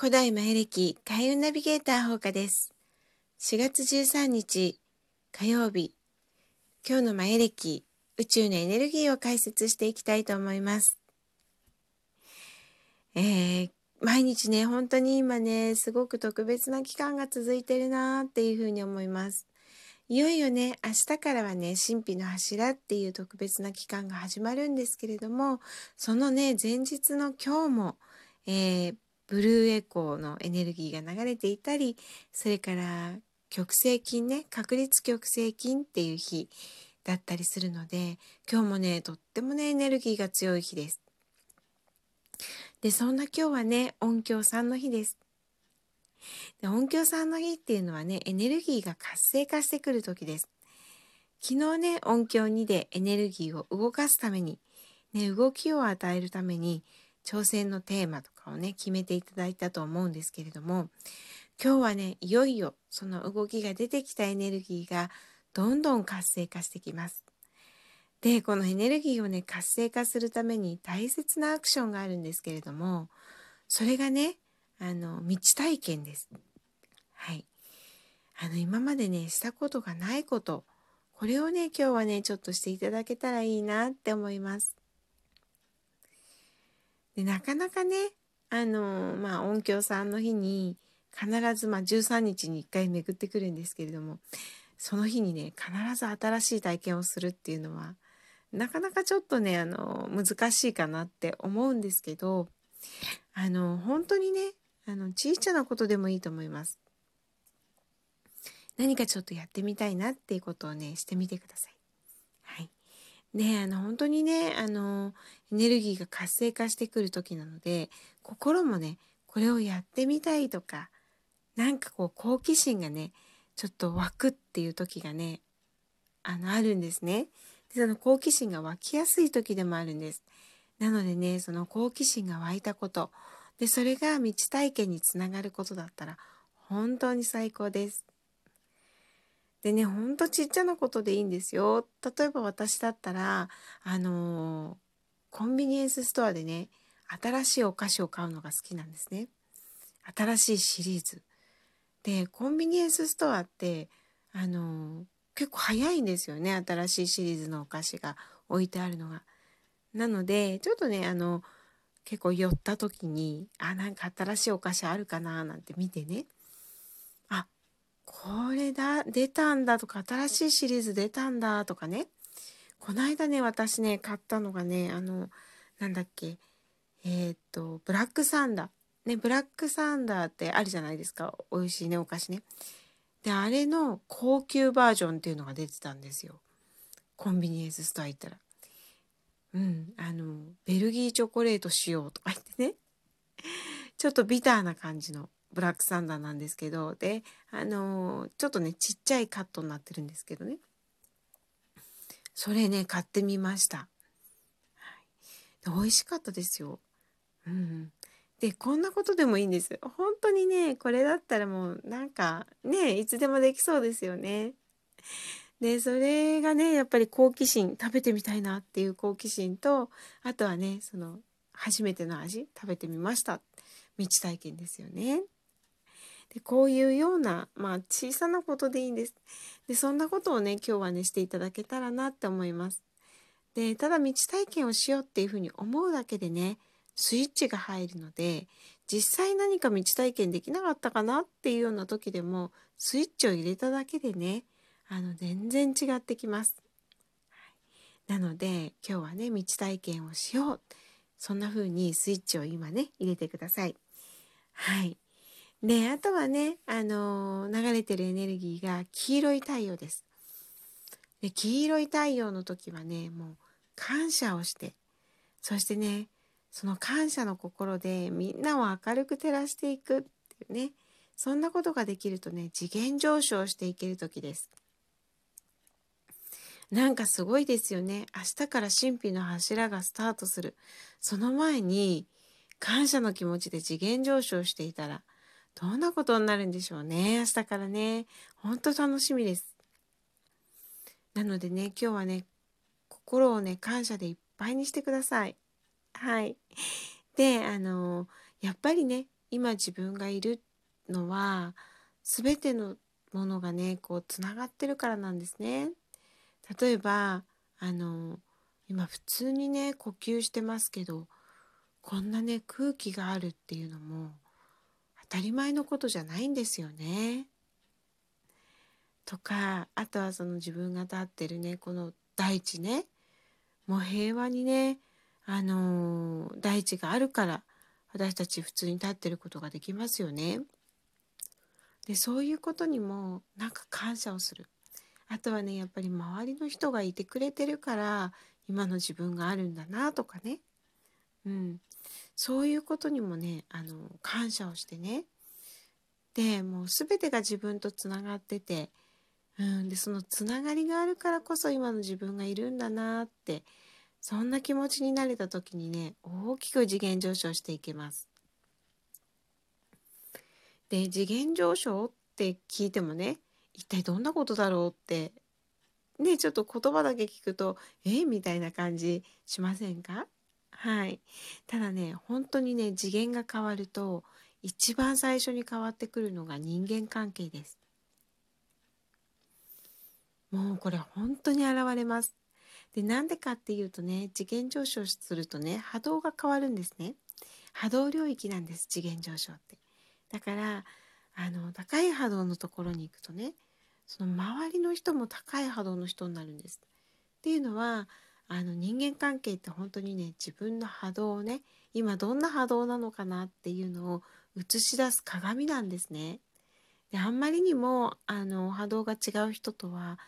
古代マヤ暦開運ナビゲーター放課です。4月13日火曜日、今日のマヤ暦宇宙のエネルギーを解説していきたいと思います。えー、毎日ね、本当に今ね、すごく特別な期間が続いてるなーっていうふうに思います。いよいよね、明日からはね、神秘の柱っていう特別な期間が始まるんですけれども、そのね、前日の今日も、えー、ブルーエコーのエネルギーが流れていたりそれから極性菌ね確率極性菌っていう日だったりするので今日もねとってもねエネルギーが強い日です。でそんな今日はね音響さんの日です。で音響さんの日っていうのはねエネルギーが活性化してくる時です。昨日ね音響2でエネルギーを動かすために、ね、動きを与えるために挑戦のテーマとかをね決めていただいたと思うんですけれども今日はねいよいよその動きが出てきたエネルギーがどんどん活性化してきます。でこのエネルギーをね活性化するために大切なアクションがあるんですけれどもそれがねあの道体験です。はい。あの今までねしたことがないことこれをね今日はねちょっとしていただけたらいいなって思います。でなかなかねあのまあ音響さんの日に必ずまあ13日に1回巡ってくるんですけれどもその日にね必ず新しい体験をするっていうのはなかなかちょっとねあの難しいかなって思うんですけどあの本当にねあの小さなことでもいいと思います。何かちょっとやってみたいなっていうことをねしてみてください。ねあの本当にねあのエネルギーが活性化してくる時なので心もねこれをやってみたいとかなんかこう好奇心がねちょっと湧くっていう時がねあのあるんですね。でその好奇心が湧きやすい時でもあるんです。なのでねその好奇心が湧いたことでそれが道体験につながることだったら本当に最高です。でね、ほんとちっちゃなことでいいんですよ。例えば私だったら、あのー、コンビニエンスストアでね、新しいお菓子を買うのが好きなんですね。新しいシリーズ。で、コンビニエンスストアって、あのー、結構早いんですよね。新しいシリーズのお菓子が置いてあるのが。なので、ちょっとね、あの、結構寄った時に、あ、なんか新しいお菓子あるかななんて見てね。だ、出たんだとか、新しいシリーズ出たんだとかね。この間ね、私ね、買ったのがね、あの、なんだっけ、えー、っと、ブラックサンダー。ね、ブラックサンダーってあるじゃないですか。美味しいね、お菓子ね。で、あれの高級バージョンっていうのが出てたんですよ。コンビニエンスストア行ったら。うん、あの、ベルギーチョコレートしようとか言ってね。ちょっとビターな感じのブラックサンダーなんですけどであのー、ちょっとねちっちゃいカットになってるんですけどね。それね買ってみました、はい、で美味しかったですよ。うんでこんなことでもいいんです。本当にねこれだったらもうなんかねいつでもできそうですよね。でそれがねやっぱり好奇心食べてみたいなっていう好奇心とあとはねその初めての味食べてみました。道体験ですよね。でこういうような、まあ、小さなことでいいんです。でそんなことをね今日はねしていただけたらなって思います。でただ道体験をしようっていうふうに思うだけでねスイッチが入るので実際何か道体験できなかったかなっていうような時でもスイッチを入れただけでねあの全然違ってきます。なので今日はね道体験をしようそんな風にスイッチを今ね入れてください。はい。で、あとはね、あのー、流れてるエネルギーが黄色い太陽です。で、黄色い太陽の時はね、もう感謝をして、そしてね、その感謝の心でみんなを明るく照らしていくっていうね、そんなことができるとね、次元上昇していける時です。なんかすごいですよね。明日から神秘の柱がスタートする。その前に感謝の気持ちで次元上昇していたら、どんなことになるんでしょうね。明日からね。ほんと楽しみです。なのでね、今日はね、心をね、感謝でいっぱいにしてください。はい。で、あのやっぱりね、今自分がいるのは全てのものがねこうつながってるからなんですね。例えばあの今普通にね呼吸してますけどこんなね空気があるっていうのも当たり前のことじゃないんですよね。とかあとはその自分が立ってるねこの大地ねもう平和にねあのー、大地があるから私たち普通に立ってることができますよね。でそういうことにもなんか感謝をする。あとはねやっぱり周りの人がいてくれてるから今の自分があるんだなとかね、うん、そういうことにもねあの感謝をしてね。でもう全てが自分とつながってて、うん、でそのつながりがあるからこそ今の自分がいるんだなってそんな気持ちになれた時にね大きく次元上昇していけます。で次元上昇って聞いてもね一体どんなことだろうってねちょっと言葉だけ聞くとえみたいな感じしませんか？はい。ただね本当にね次元が変わると一番最初に変わってくるのが人間関係です。もうこれ本当に現れます。でなんでかっていうとね次元上昇するとね波動が変わるんですね。波動領域なんです次元上昇って。だからあの高い波動のところに行くとねその周りの人も高い波動の人になるんです。っていうのはあの人間関係って本当にね自分の波動をね今どんな波動なのかなっていうのを映し出す鏡なんですね。であんまりにもあの波動が違う人とは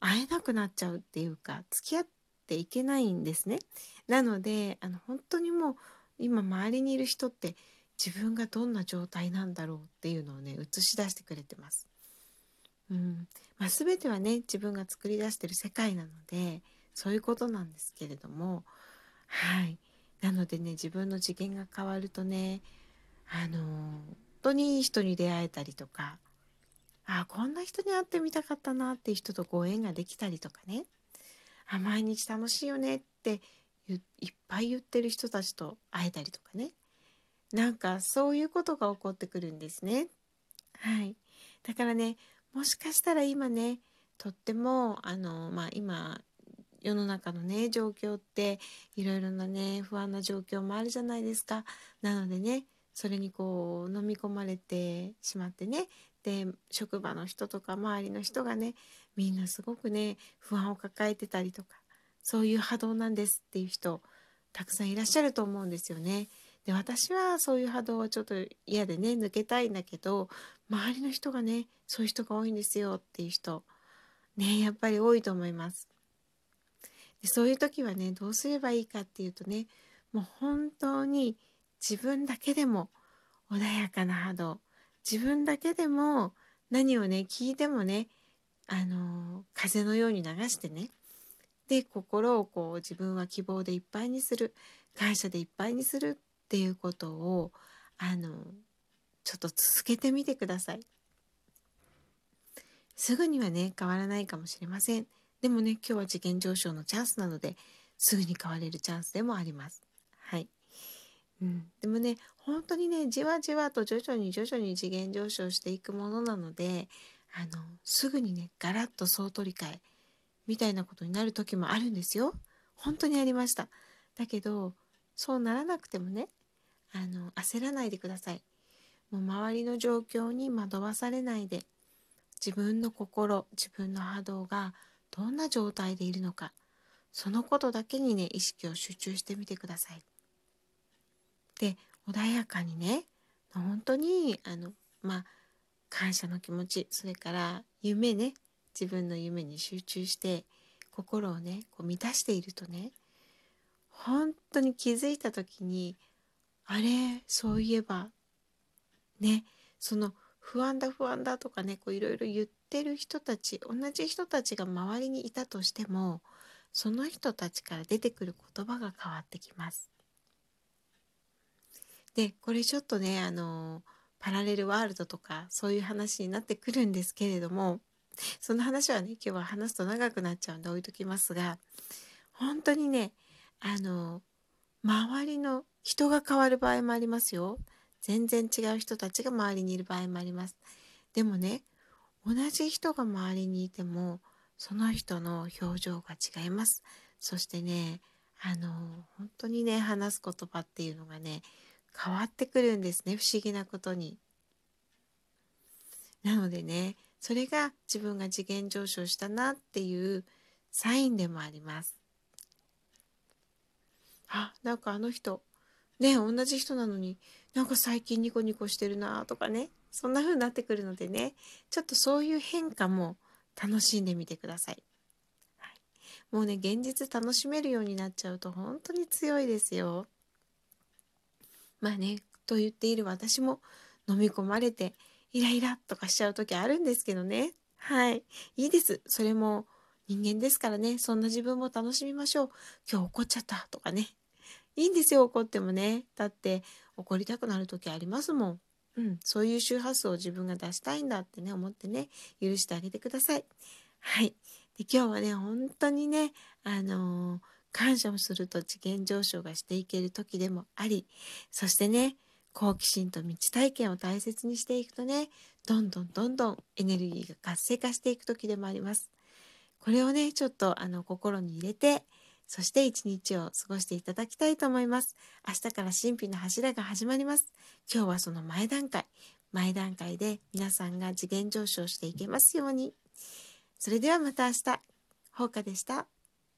会えなくなっちゃうっていうか付き合っていけないんですね。なのであの本当にもう今周りにいる人って自分がどんな状態なんだろうっていうのをね映し出してくれてます。うんまあ、全てはね自分が作り出してる世界なのでそういうことなんですけれどもはいなのでね自分の次元が変わるとねあの本当にいい人に出会えたりとかあこんな人に会ってみたかったなっていう人とご縁ができたりとかねあ毎日楽しいよねっていっぱい言ってる人たちと会えたりとかねなんかそういうことが起こってくるんですね。はい。だからね、もしかしたら今ねとってもあのまあ今世の中のね状況っていろいろなね不安な状況もあるじゃないですか。なのでねそれにこう飲み込まれてしまってねで職場の人とか周りの人がねみんなすごくね不安を抱えてたりとかそういう波動なんですっていう人たくさんいらっしゃると思うんですよね。で私はそういう波動はちょっと嫌でね抜けたいんだけど周りの人がねそういう人が多いんですよっていう人ねやっぱり多いと思います。でそういう時はねどうすればいいかっていうとねもう本当に自分だけでも穏やかな波動自分だけでも何をね聞いてもねあの風のように流してねで心をこう自分は希望でいっぱいにする感謝でいっぱいにするっていうことをあのちょっと続けてみてください。すぐにはね変わらないかもしれません。でもね今日は次元上昇のチャンスなのですぐに変われるチャンスでもあります。はい。うん、でもね本当にねじわじわと徐々に徐々に次元上昇していくものなのであのすぐにねガラッと総取り替えみたいなことになる時もあるんですよ。本当にありました。だけどそうならなくてもねあの焦らないでください。もう周りの状況に惑わされないで自分の心自分の波動がどんな状態でいるのかそのことだけにね意識を集中してみてください。で穏やかにね本当にあのまあ感謝の気持ちそれから夢ね自分の夢に集中して心をねこう満たしているとね本当に気づいた時にあれそういえばねその不安だ不安だとかねこういろいろ言ってる人たち同じ人たちが周りにいたとしてもその人たちから出てくる言葉が変わってきます。でこれちょっとねあのパラレルワールドとかそういう話になってくるんですけれどもその話はね今日は話すと長くなっちゃうんで置いときますが本当にねあの周りの人が変わる場合もありますよ。全然違う人たちが周りにいる場合もあります。でもね、同じ人が周りにいても、その人の表情が違います。そしてね、あの、本当にね、話す言葉っていうのがね、変わってくるんですね、不思議なことに。なのでね、それが自分が次元上昇したなっていうサインでもあります。あ、なんかあの人、ね、同じ人なのになんか最近ニコニコしてるなとかね、そんな風になってくるのでね、ちょっとそういう変化も楽しんでみてください。はい、もうね、現実楽しめるようになっちゃうと本当に強いですよ。まあね、と言っている私も飲み込まれてイライラとかしちゃう時あるんですけどね。はい。いいです。それも人間ですからね。そんな自分も楽しみましょう。今日怒っちゃったとかね。いいんですよ、怒ってもね。だって怒りたくなる時ありますもん。うん。そういう周波数を自分が出したいんだってね、思ってね、許してあげてください。はい。で今日はね、本当にね、あのー、感謝をすると次元上昇がしていける時でもあり、そしてね、好奇心と道体験を大切にしていくとね、どんどんどんどんエネルギーが活性化していく時でもあります。これをね、ちょっとあの心に入れて、そして一日を過ごしていただきたいと思います。明日から神秘の柱が始まります。今日はその前段階、前段階で皆さんが次元上昇していけますように。それではまた明日、ほうかでした。